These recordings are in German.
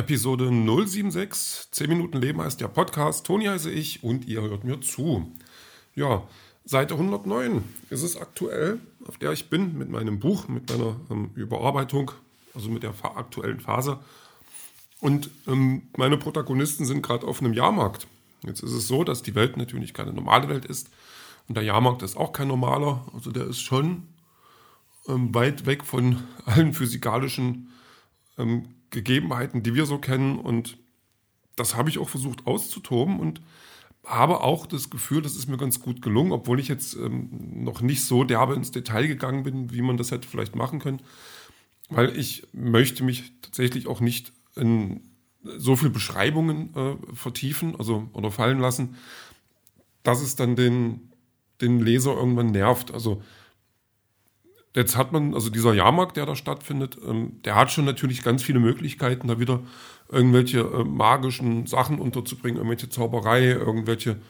Episode 076, 10 Minuten Leben heißt der Podcast. Toni heiße ich und ihr hört mir zu. Ja, Seite 109 ist es aktuell, auf der ich bin mit meinem Buch, mit meiner ähm, Überarbeitung, also mit der aktuellen Phase. Und ähm, meine Protagonisten sind gerade auf einem Jahrmarkt. Jetzt ist es so, dass die Welt natürlich keine normale Welt ist. Und der Jahrmarkt ist auch kein normaler. Also der ist schon ähm, weit weg von allen physikalischen ähm, Gegebenheiten, die wir so kennen. Und das habe ich auch versucht auszutoben und habe auch das Gefühl, das ist mir ganz gut gelungen, obwohl ich jetzt ähm, noch nicht so derbe ins Detail gegangen bin, wie man das hätte vielleicht machen können. Weil ich möchte mich tatsächlich auch nicht in so viel Beschreibungen äh, vertiefen, also oder fallen lassen, dass es dann den, den Leser irgendwann nervt. Also jetzt hat man, also dieser Jahrmarkt, der da stattfindet, ähm, der hat schon natürlich ganz viele Möglichkeiten, da wieder irgendwelche äh, magischen Sachen unterzubringen, irgendwelche Zauberei, irgendwelche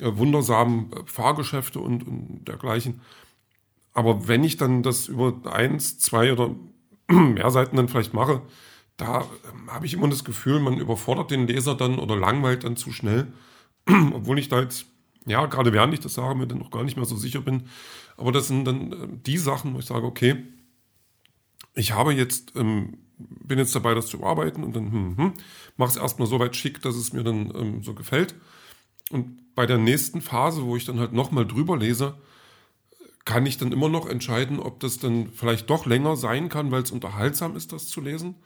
äh, wundersamen äh, Fahrgeschäfte und, und dergleichen. Aber wenn ich dann das über eins, zwei oder mehr Seiten dann vielleicht mache, da ähm, habe ich immer das Gefühl, man überfordert den Leser dann oder langweilt dann zu schnell, obwohl ich da jetzt ja, gerade während ich das sage, mir dann noch gar nicht mehr so sicher bin. Aber das sind dann äh, die Sachen, wo ich sage, okay, ich habe jetzt, ähm, bin jetzt dabei, das zu bearbeiten und dann hm, hm, mache es erstmal so weit schick, dass es mir dann ähm, so gefällt. Und bei der nächsten Phase, wo ich dann halt nochmal drüber lese, kann ich dann immer noch entscheiden, ob das dann vielleicht doch länger sein kann, weil es unterhaltsam ist, das zu lesen.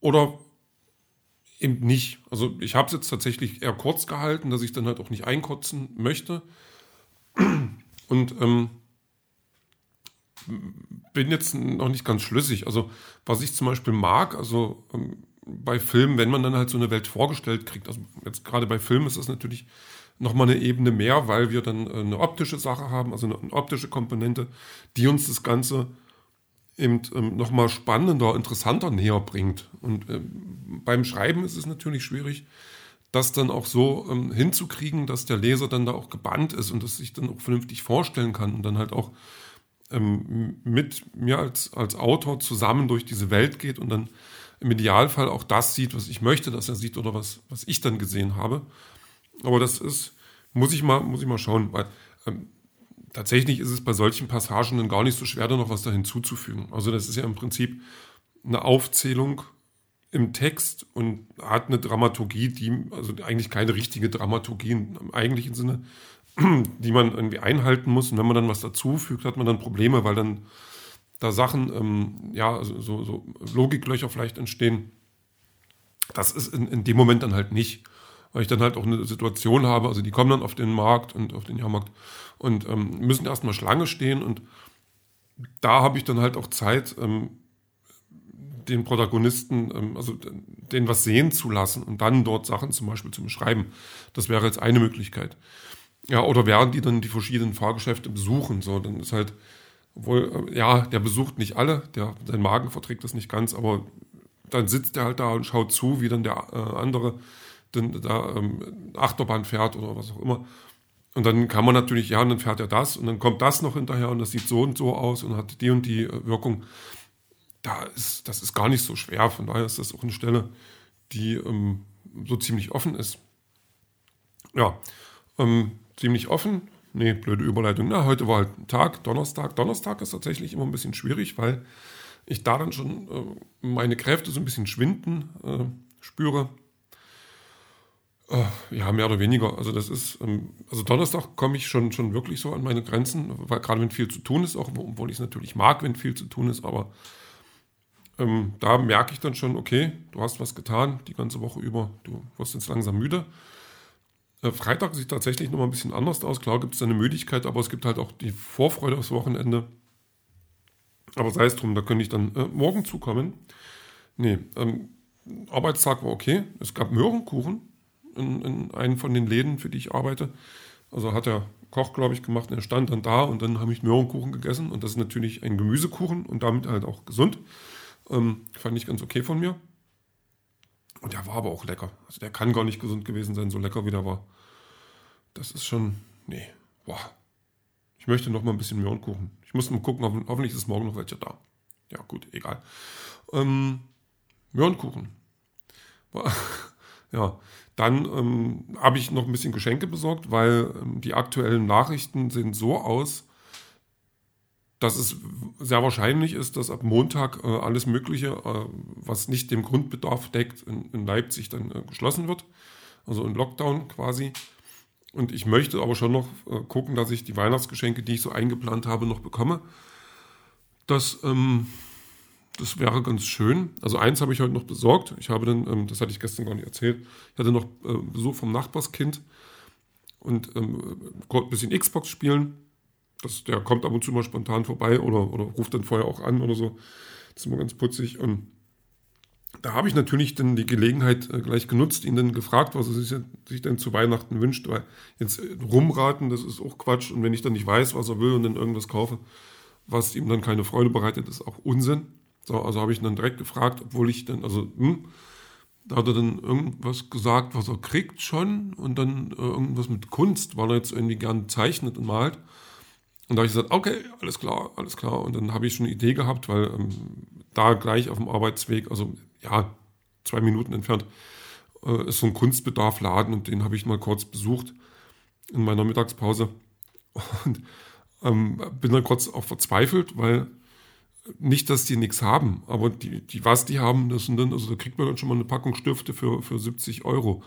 Oder eben nicht. Also ich habe es jetzt tatsächlich eher kurz gehalten, dass ich dann halt auch nicht einkotzen möchte. Und ähm, bin jetzt noch nicht ganz schlüssig. Also was ich zum Beispiel mag, also ähm, bei Filmen, wenn man dann halt so eine Welt vorgestellt kriegt, also jetzt gerade bei Filmen ist das natürlich nochmal eine Ebene mehr, weil wir dann äh, eine optische Sache haben, also eine, eine optische Komponente, die uns das Ganze eben ähm, nochmal spannender, interessanter näher bringt. Und ähm, beim Schreiben ist es natürlich schwierig, das dann auch so ähm, hinzukriegen, dass der Leser dann da auch gebannt ist und das sich dann auch vernünftig vorstellen kann und dann halt auch ähm, mit mir als, als Autor zusammen durch diese Welt geht und dann im Idealfall auch das sieht, was ich möchte, dass er sieht oder was, was ich dann gesehen habe. Aber das ist, muss ich mal, muss ich mal schauen, weil ähm, tatsächlich ist es bei solchen Passagen dann gar nicht so schwer, da noch was da hinzuzufügen. Also das ist ja im Prinzip eine Aufzählung im Text und hat eine Dramaturgie, die, also eigentlich keine richtige Dramaturgie im eigentlichen Sinne, die man irgendwie einhalten muss. Und wenn man dann was dazufügt, hat man dann Probleme, weil dann da Sachen, ähm, ja, so, so Logiklöcher vielleicht entstehen. Das ist in, in dem Moment dann halt nicht weil ich dann halt auch eine Situation habe, also die kommen dann auf den Markt und auf den Jahrmarkt und ähm, müssen erstmal Schlange stehen und da habe ich dann halt auch Zeit, ähm, den Protagonisten, ähm, also denen was sehen zu lassen und dann dort Sachen zum Beispiel zu beschreiben. Das wäre jetzt eine Möglichkeit. Ja, oder während die dann die verschiedenen Fahrgeschäfte besuchen, so, dann ist halt, obwohl, äh, ja, der besucht nicht alle, der, sein Magen verträgt das nicht ganz, aber dann sitzt er halt da und schaut zu, wie dann der äh, andere dann da ähm, Achterbahn fährt oder was auch immer. Und dann kann man natürlich, ja, und dann fährt er das und dann kommt das noch hinterher und das sieht so und so aus und hat die und die äh, Wirkung. Da ist, das ist gar nicht so schwer. Von daher ist das auch eine Stelle, die ähm, so ziemlich offen ist. Ja, ähm, ziemlich offen. Nee, blöde Überleitung. Na, heute war halt Tag, Donnerstag. Donnerstag ist tatsächlich immer ein bisschen schwierig, weil ich da dann schon äh, meine Kräfte so ein bisschen schwinden äh, spüre. Äh, ja, mehr oder weniger. Also das ist, ähm, also Donnerstag komme ich schon, schon wirklich so an meine Grenzen, weil gerade wenn viel zu tun ist, auch obwohl ich es natürlich mag, wenn viel zu tun ist, aber ähm, da merke ich dann schon, okay, du hast was getan die ganze Woche über, du wirst jetzt langsam müde. Äh, Freitag sieht tatsächlich nochmal ein bisschen anders aus. Klar gibt es eine Müdigkeit, aber es gibt halt auch die Vorfreude aufs Wochenende. Aber sei es drum, da könnte ich dann äh, morgen zukommen. Nee, ähm, Arbeitstag war okay. Es gab Möhrenkuchen in, in einem von den Läden, für die ich arbeite. Also hat der Koch, glaube ich, gemacht. Er stand dann da und dann habe ich Möhrenkuchen gegessen. Und das ist natürlich ein Gemüsekuchen und damit halt auch gesund. Ähm, fand ich ganz okay von mir. Und der war aber auch lecker. Also der kann gar nicht gesund gewesen sein, so lecker wie der war. Das ist schon, nee, boah. Ich möchte noch mal ein bisschen Möhrenkuchen. Ich muss mal gucken, hoffentlich ist morgen noch welcher da. Ja, gut, egal. Ähm, Möhrenkuchen. Ja, dann ähm, habe ich noch ein bisschen Geschenke besorgt, weil ähm, die aktuellen Nachrichten sehen so aus, dass es sehr wahrscheinlich ist, dass ab Montag äh, alles Mögliche, äh, was nicht dem Grundbedarf deckt, in, in Leipzig dann äh, geschlossen wird. Also in Lockdown quasi. Und ich möchte aber schon noch äh, gucken, dass ich die Weihnachtsgeschenke, die ich so eingeplant habe, noch bekomme. Das, ähm, das wäre ganz schön. Also eins habe ich heute noch besorgt. Ich habe dann, ähm, das hatte ich gestern gar nicht erzählt, ich hatte noch äh, Besuch vom Nachbarskind und ähm, ein bisschen Xbox spielen das, der kommt ab und zu mal spontan vorbei oder, oder ruft dann vorher auch an oder so. Das ist immer ganz putzig. Und da habe ich natürlich dann die Gelegenheit äh, gleich genutzt, ihn dann gefragt, was er sich, sich denn zu Weihnachten wünscht, weil jetzt äh, rumraten, das ist auch Quatsch. Und wenn ich dann nicht weiß, was er will und dann irgendwas kaufe, was ihm dann keine Freude bereitet, ist auch Unsinn. So, also habe ich ihn dann direkt gefragt, obwohl ich dann, also, hm, da hat er dann irgendwas gesagt, was er kriegt schon und dann äh, irgendwas mit Kunst, weil er jetzt irgendwie gern zeichnet und malt. Und da habe ich gesagt, okay, alles klar, alles klar. Und dann habe ich schon eine Idee gehabt, weil ähm, da gleich auf dem Arbeitsweg, also ja, zwei Minuten entfernt, äh, ist so ein Kunstbedarfladen und den habe ich mal kurz besucht in meiner Mittagspause. Und ähm, bin dann kurz auch verzweifelt, weil nicht, dass die nichts haben, aber die, die, was die haben, das sind dann, also da kriegt man dann schon mal eine Packung Stifte für, für 70 Euro.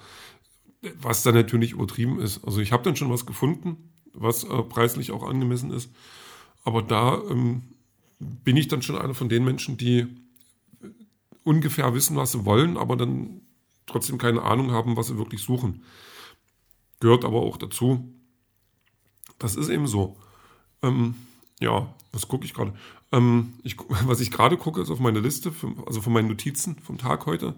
Was dann natürlich übertrieben ist. Also ich habe dann schon was gefunden, was äh, preislich auch angemessen ist. Aber da ähm, bin ich dann schon einer von den Menschen, die ungefähr wissen, was sie wollen, aber dann trotzdem keine Ahnung haben, was sie wirklich suchen. Gehört aber auch dazu. Das ist eben so. Ähm, ja, was gucke ich gerade? Ähm, ich, was ich gerade gucke, ist auf meine Liste, für, also von meinen Notizen vom Tag heute.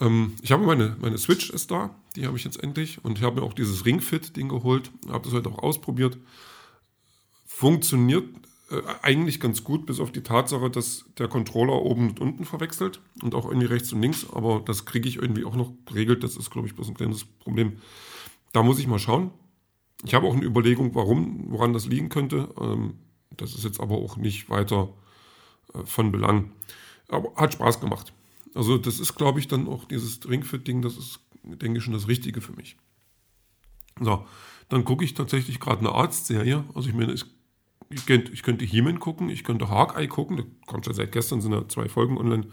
Ähm, ich habe meine, meine Switch ist da, die habe ich jetzt endlich und ich habe mir auch dieses Ringfit-Ding geholt, habe das heute auch ausprobiert. Funktioniert äh, eigentlich ganz gut, bis auf die Tatsache, dass der Controller oben und unten verwechselt und auch irgendwie rechts und links, aber das kriege ich irgendwie auch noch geregelt. Das ist, glaube ich, bloß ein kleines Problem. Da muss ich mal schauen. Ich habe auch eine Überlegung, warum, woran das liegen könnte. Ähm, das ist jetzt aber auch nicht weiter äh, von Belang. Aber hat Spaß gemacht. Also das ist, glaube ich, dann auch dieses Ringfit-Ding, das ist, denke ich, schon das Richtige für mich. So, dann gucke ich tatsächlich gerade eine Arztserie. Also ich meine, ich, ich, könnte, ich gucken, ich könnte Hawkeye gucken, da kommt schon seit gestern, sind ja zwei Folgen online.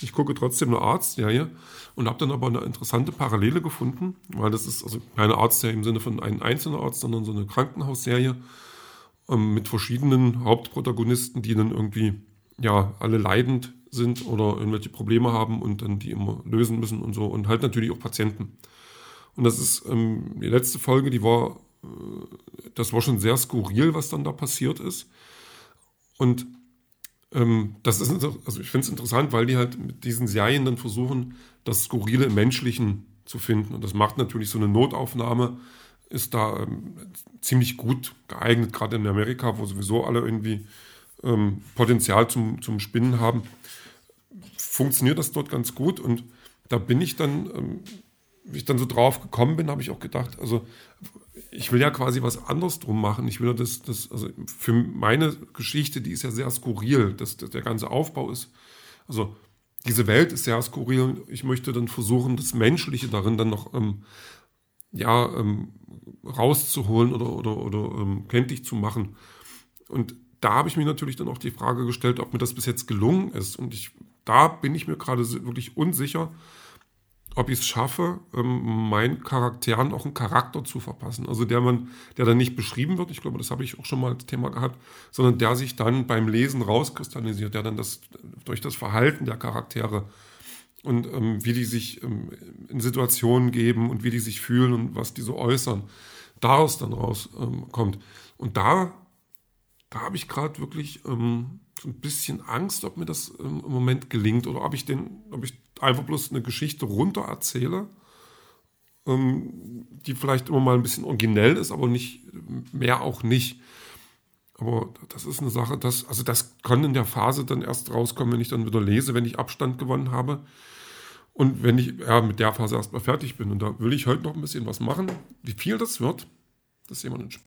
Ich gucke trotzdem eine Arztserie und habe dann aber eine interessante Parallele gefunden, weil das ist also keine Arztserie im Sinne von einem einzelnen Arzt, sondern so eine Krankenhausserie ähm, mit verschiedenen Hauptprotagonisten, die dann irgendwie ja alle leidend sind oder irgendwelche Probleme haben und dann die immer lösen müssen und so und halt natürlich auch Patienten. Und das ist ähm, die letzte Folge, die war, äh, das war schon sehr skurril, was dann da passiert ist. Und ähm, das ist, also ich finde es interessant, weil die halt mit diesen Serien dann versuchen, das Skurrile im Menschlichen zu finden. Und das macht natürlich so eine Notaufnahme, ist da ähm, ziemlich gut geeignet, gerade in Amerika, wo sowieso alle irgendwie ähm, Potenzial zum, zum Spinnen haben funktioniert das dort ganz gut. Und da bin ich dann, ähm, wie ich dann so drauf gekommen bin, habe ich auch gedacht, also ich will ja quasi was anderes drum machen. Ich will das, das, also für meine Geschichte, die ist ja sehr skurril, dass, dass der ganze Aufbau ist. Also diese Welt ist sehr skurril. Ich möchte dann versuchen, das Menschliche darin dann noch ähm, ja, ähm, rauszuholen oder, oder, oder ähm, kenntlich zu machen. Und da habe ich mir natürlich dann auch die Frage gestellt, ob mir das bis jetzt gelungen ist. Und ich da bin ich mir gerade wirklich unsicher, ob ich es schaffe, ähm, meinen Charakteren auch einen Charakter zu verpassen. Also der man, der dann nicht beschrieben wird, ich glaube, das habe ich auch schon mal als Thema gehabt, sondern der sich dann beim Lesen rauskristallisiert, der dann das durch das Verhalten der Charaktere und ähm, wie die sich ähm, in Situationen geben und wie die sich fühlen und was die so äußern, daraus dann rauskommt. Ähm, und da, da habe ich gerade wirklich ähm, so ein bisschen Angst, ob mir das im Moment gelingt oder ob ich, den, ob ich einfach bloß eine Geschichte runter erzähle, ähm, die vielleicht immer mal ein bisschen originell ist, aber nicht mehr auch nicht. Aber das ist eine Sache, das, also das kann in der Phase dann erst rauskommen, wenn ich dann wieder lese, wenn ich Abstand gewonnen habe. Und wenn ich ja, mit der Phase erstmal fertig bin. Und da will ich heute noch ein bisschen was machen. Wie viel das wird, das sehen wir dann später.